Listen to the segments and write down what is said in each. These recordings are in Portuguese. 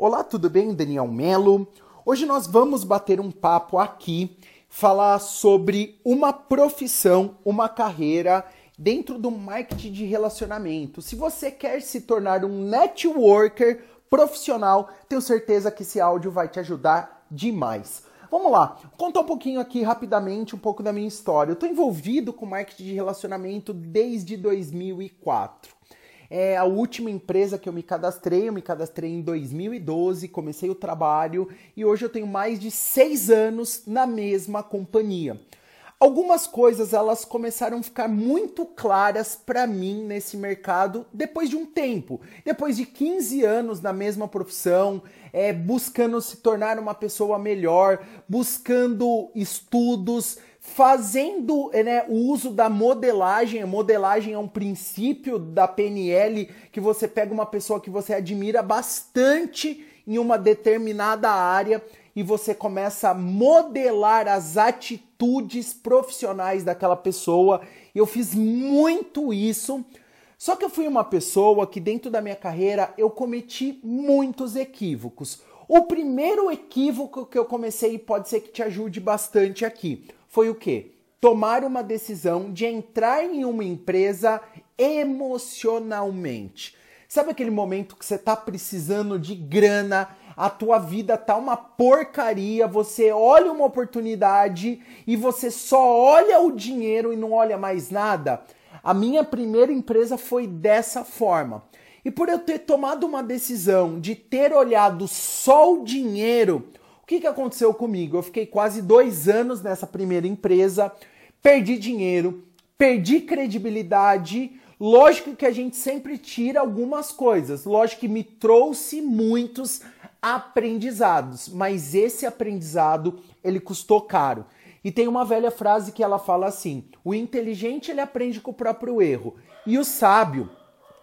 Olá, tudo bem? Daniel Melo. Hoje nós vamos bater um papo aqui, falar sobre uma profissão, uma carreira dentro do marketing de relacionamento. Se você quer se tornar um networker profissional, tenho certeza que esse áudio vai te ajudar demais. Vamos lá, contar um pouquinho aqui rapidamente um pouco da minha história. Eu estou envolvido com marketing de relacionamento desde 2004. É a última empresa que eu me cadastrei, eu me cadastrei em 2012, comecei o trabalho e hoje eu tenho mais de seis anos na mesma companhia. Algumas coisas elas começaram a ficar muito claras para mim nesse mercado depois de um tempo, depois de 15 anos na mesma profissão, é, buscando se tornar uma pessoa melhor, buscando estudos, fazendo né, o uso da modelagem. Modelagem é um princípio da PNL que você pega uma pessoa que você admira bastante em uma determinada área e você começa a modelar as atitudes profissionais daquela pessoa. Eu fiz muito isso. Só que eu fui uma pessoa que dentro da minha carreira eu cometi muitos equívocos. O primeiro equívoco que eu comecei pode ser que te ajude bastante aqui foi o quê? Tomar uma decisão de entrar em uma empresa emocionalmente. Sabe aquele momento que você está precisando de grana, a tua vida tá uma porcaria, você olha uma oportunidade e você só olha o dinheiro e não olha mais nada. A minha primeira empresa foi dessa forma. E por eu ter tomado uma decisão de ter olhado só o dinheiro, que, que aconteceu comigo? Eu fiquei quase dois anos nessa primeira empresa, perdi dinheiro, perdi credibilidade. Lógico que a gente sempre tira algumas coisas, lógico que me trouxe muitos aprendizados, mas esse aprendizado ele custou caro. E tem uma velha frase que ela fala assim: o inteligente ele aprende com o próprio erro e o sábio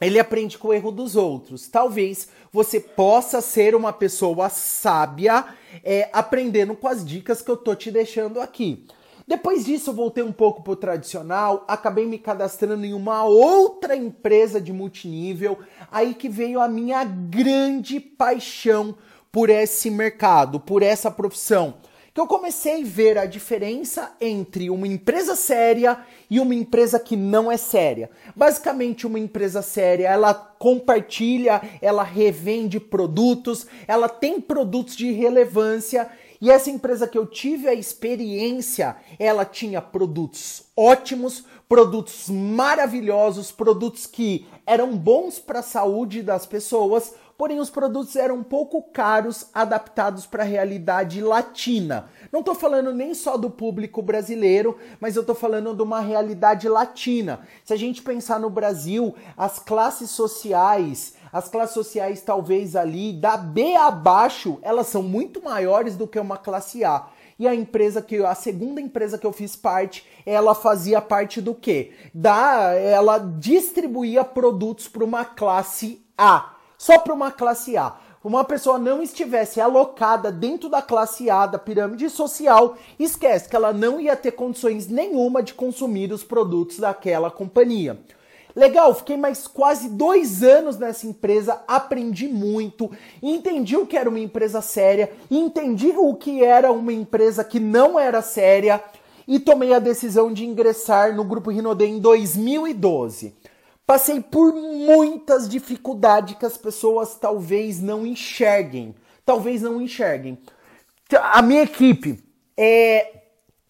ele aprende com o erro dos outros. Talvez você possa ser uma pessoa sábia é, aprendendo com as dicas que eu tô te deixando aqui. Depois disso, eu voltei um pouco para o tradicional, acabei me cadastrando em uma outra empresa de multinível, aí que veio a minha grande paixão por esse mercado, por essa profissão. Que eu comecei a ver a diferença entre uma empresa séria e uma empresa que não é séria. Basicamente, uma empresa séria, ela compartilha, ela revende produtos, ela tem produtos de relevância e essa empresa que eu tive a experiência, ela tinha produtos ótimos, produtos maravilhosos, produtos que eram bons para a saúde das pessoas, porém os produtos eram um pouco caros, adaptados para a realidade latina. Não estou falando nem só do público brasileiro, mas eu estou falando de uma realidade latina. Se a gente pensar no Brasil, as classes sociais, as classes sociais talvez ali da B abaixo, elas são muito maiores do que uma classe A. E a empresa que a segunda empresa que eu fiz parte, ela fazia parte do quê? Da ela distribuía produtos para uma classe A, só para uma classe A uma pessoa não estivesse alocada dentro da classe A da pirâmide social, esquece que ela não ia ter condições nenhuma de consumir os produtos daquela companhia. Legal, fiquei mais quase dois anos nessa empresa, aprendi muito, entendi o que era uma empresa séria, entendi o que era uma empresa que não era séria e tomei a decisão de ingressar no Grupo Rinode em 2012. Passei por muitas dificuldades que as pessoas talvez não enxerguem. Talvez não enxerguem. A minha equipe é,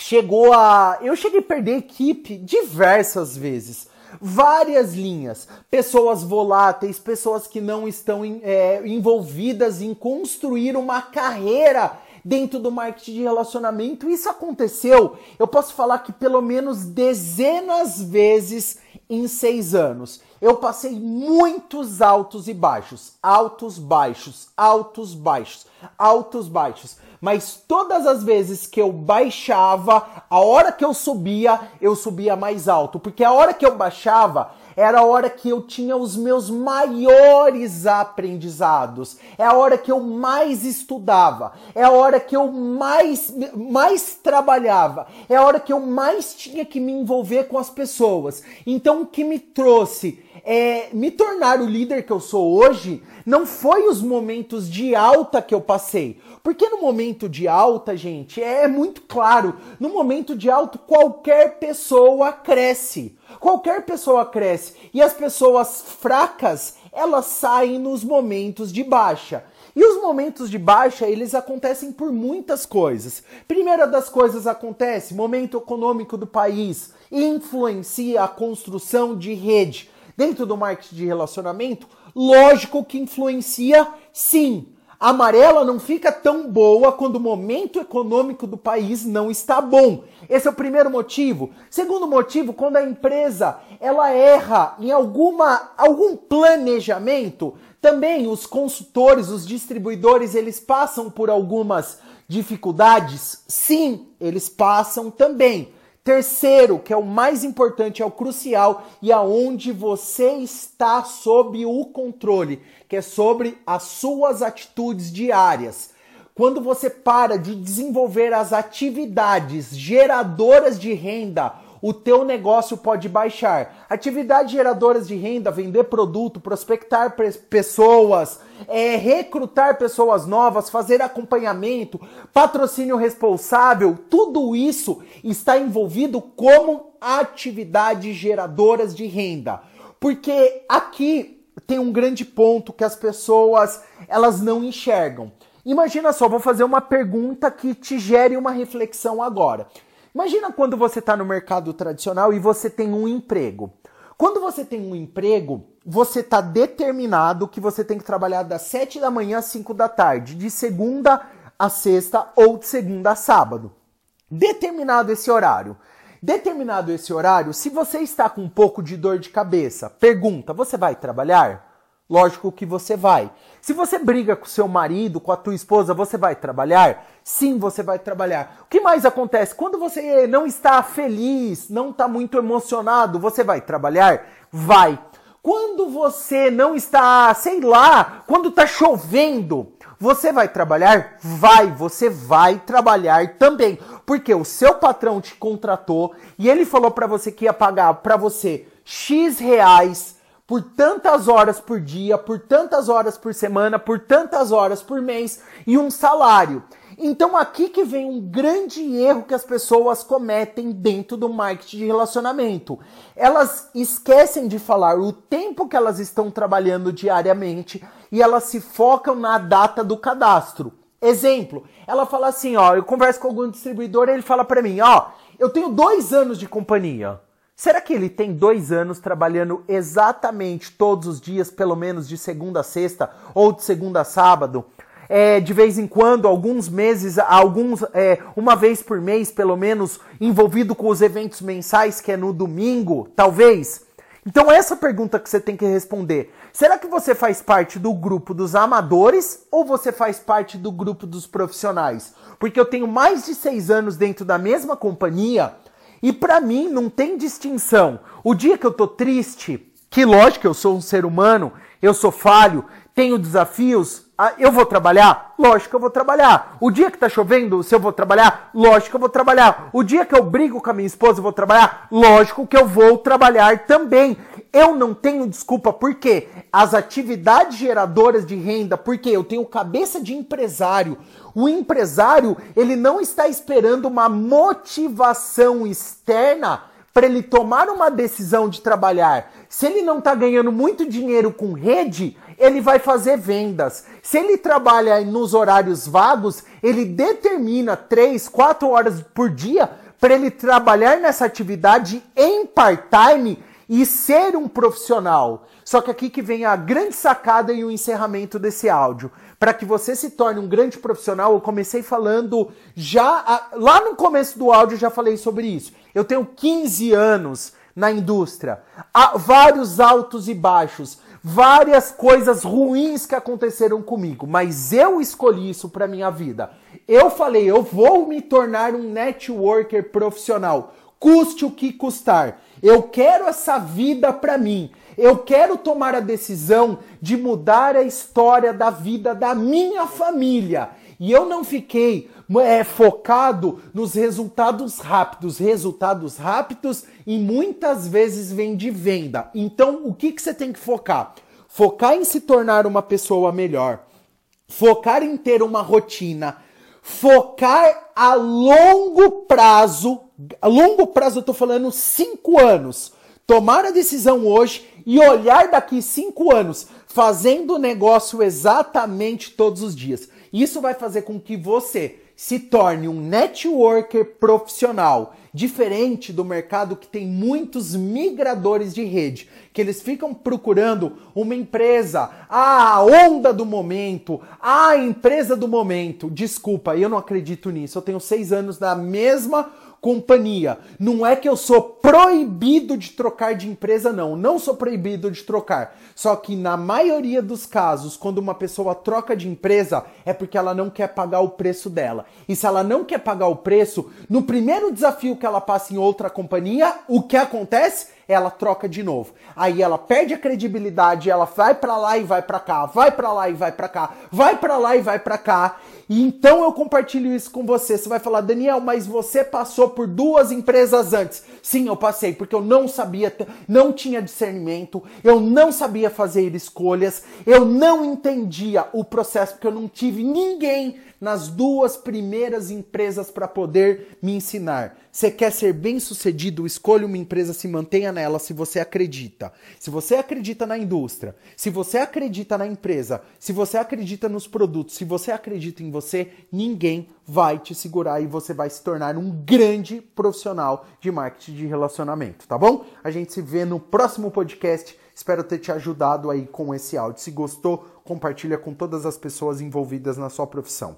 chegou a. Eu cheguei a perder equipe diversas vezes várias linhas, pessoas voláteis, pessoas que não estão é, envolvidas em construir uma carreira dentro do marketing de relacionamento. Isso aconteceu, eu posso falar que pelo menos dezenas vezes em seis anos. Eu passei muitos altos e baixos, altos, baixos, altos, baixos, altos, baixos. Mas todas as vezes que eu baixava, a hora que eu subia, eu subia mais alto. Porque a hora que eu baixava era a hora que eu tinha os meus maiores aprendizados, é a hora que eu mais estudava, é a hora que eu mais, mais trabalhava, é a hora que eu mais tinha que me envolver com as pessoas. Então, o que me trouxe é, me tornar o líder que eu sou hoje não foi os momentos de alta que eu passei. Porque no momento de alta, gente, é muito claro, no momento de alto qualquer pessoa cresce. Qualquer pessoa cresce. E as pessoas fracas, elas saem nos momentos de baixa. E os momentos de baixa, eles acontecem por muitas coisas. Primeira das coisas acontece, momento econômico do país influencia a construção de rede. Dentro do marketing de relacionamento, lógico que influencia sim. A amarela não fica tão boa quando o momento econômico do país não está bom. Esse é o primeiro motivo. Segundo motivo, quando a empresa ela erra em alguma algum planejamento, também os consultores, os distribuidores, eles passam por algumas dificuldades? Sim, eles passam também. Terceiro, que é o mais importante, é o crucial e aonde você está sob o controle, que é sobre as suas atitudes diárias. Quando você para de desenvolver as atividades geradoras de renda, o teu negócio pode baixar. Atividades geradoras de renda, vender produto, prospectar pessoas, é, recrutar pessoas novas, fazer acompanhamento, patrocínio responsável, tudo isso está envolvido como atividades geradoras de renda. Porque aqui tem um grande ponto que as pessoas elas não enxergam. Imagina só, vou fazer uma pergunta que te gere uma reflexão agora. Imagina quando você está no mercado tradicional e você tem um emprego. Quando você tem um emprego, você está determinado que você tem que trabalhar das 7 da manhã às 5 da tarde, de segunda a sexta ou de segunda a sábado. Determinado esse horário. Determinado esse horário, se você está com um pouco de dor de cabeça, pergunta: você vai trabalhar? Lógico que você vai. Se você briga com seu marido, com a tua esposa, você vai trabalhar? Sim, você vai trabalhar. O que mais acontece? Quando você não está feliz, não está muito emocionado, você vai trabalhar? Vai. Quando você não está, sei lá, quando está chovendo, você vai trabalhar? Vai, você vai trabalhar também. Porque o seu patrão te contratou e ele falou para você que ia pagar para você X reais por tantas horas por dia, por tantas horas por semana, por tantas horas por mês e um salário. Então aqui que vem um grande erro que as pessoas cometem dentro do marketing de relacionamento. Elas esquecem de falar o tempo que elas estão trabalhando diariamente e elas se focam na data do cadastro. Exemplo, ela fala assim, ó, eu converso com algum distribuidor e ele fala para mim, ó, eu tenho dois anos de companhia. Será que ele tem dois anos trabalhando exatamente todos os dias, pelo menos de segunda a sexta ou de segunda a sábado? É, de vez em quando, alguns meses, alguns, é, uma vez por mês, pelo menos, envolvido com os eventos mensais, que é no domingo, talvez? Então, essa pergunta que você tem que responder: será que você faz parte do grupo dos amadores ou você faz parte do grupo dos profissionais? Porque eu tenho mais de seis anos dentro da mesma companhia e para mim não tem distinção. O dia que eu tô triste, que lógico, eu sou um ser humano, eu sou falho, tenho desafios, ah, eu vou trabalhar? Lógico que eu vou trabalhar. O dia que tá chovendo, se eu vou trabalhar? Lógico que eu vou trabalhar. O dia que eu brigo com a minha esposa, eu vou trabalhar? Lógico que eu vou trabalhar também. Eu não tenho desculpa, porque as atividades geradoras de renda, porque eu tenho cabeça de empresário. O empresário, ele não está esperando uma motivação externa para ele tomar uma decisão de trabalhar. Se ele não está ganhando muito dinheiro com rede, ele vai fazer vendas. Se ele trabalha nos horários vagos, ele determina 3, 4 horas por dia para ele trabalhar nessa atividade em part-time e ser um profissional. Só que aqui que vem a grande sacada e o encerramento desse áudio. Para que você se torne um grande profissional, eu comecei falando já lá no começo do áudio eu já falei sobre isso. Eu tenho 15 anos na indústria, há vários altos e baixos, várias coisas ruins que aconteceram comigo, mas eu escolhi isso para minha vida. Eu falei, eu vou me tornar um networker profissional, custe o que custar. Eu quero essa vida para mim. Eu quero tomar a decisão de mudar a história da vida da minha família. E eu não fiquei é, focado nos resultados rápidos. Resultados rápidos e muitas vezes vem de venda. Então, o que, que você tem que focar? Focar em se tornar uma pessoa melhor. Focar em ter uma rotina. Focar a longo prazo. A longo prazo, eu tô falando cinco anos. Tomar a decisão hoje e olhar daqui cinco anos, fazendo o negócio exatamente todos os dias. Isso vai fazer com que você se torne um networker profissional, diferente do mercado que tem muitos migradores de rede, que eles ficam procurando uma empresa, a onda do momento, a empresa do momento. Desculpa, eu não acredito nisso. Eu tenho seis anos na mesma companhia. Não é que eu sou proibido de trocar de empresa, não. Não sou proibido de trocar. Só que na maioria dos casos, quando uma pessoa troca de empresa, é porque ela não quer pagar o preço dela. E se ela não quer pagar o preço, no primeiro desafio que ela passa em outra companhia, o que acontece? ela troca de novo. Aí ela perde a credibilidade, ela vai para lá e vai para cá, vai para lá e vai para cá, vai para lá e vai para cá. E então eu compartilho isso com você. Você vai falar, Daniel, mas você passou por duas empresas antes. Sim, eu passei, porque eu não sabia, não tinha discernimento, eu não sabia fazer escolhas, eu não entendia o processo, porque eu não tive ninguém nas duas primeiras empresas para poder me ensinar. Você quer ser bem sucedido? Escolha uma empresa, se mantenha nela se você acredita. Se você acredita na indústria, se você acredita na empresa, se você acredita nos produtos, se você acredita em você, ninguém vai te segurar e você vai se tornar um grande profissional de marketing de relacionamento, tá bom? A gente se vê no próximo podcast. Espero ter te ajudado aí com esse áudio. Se gostou, compartilha com todas as pessoas envolvidas na sua profissão.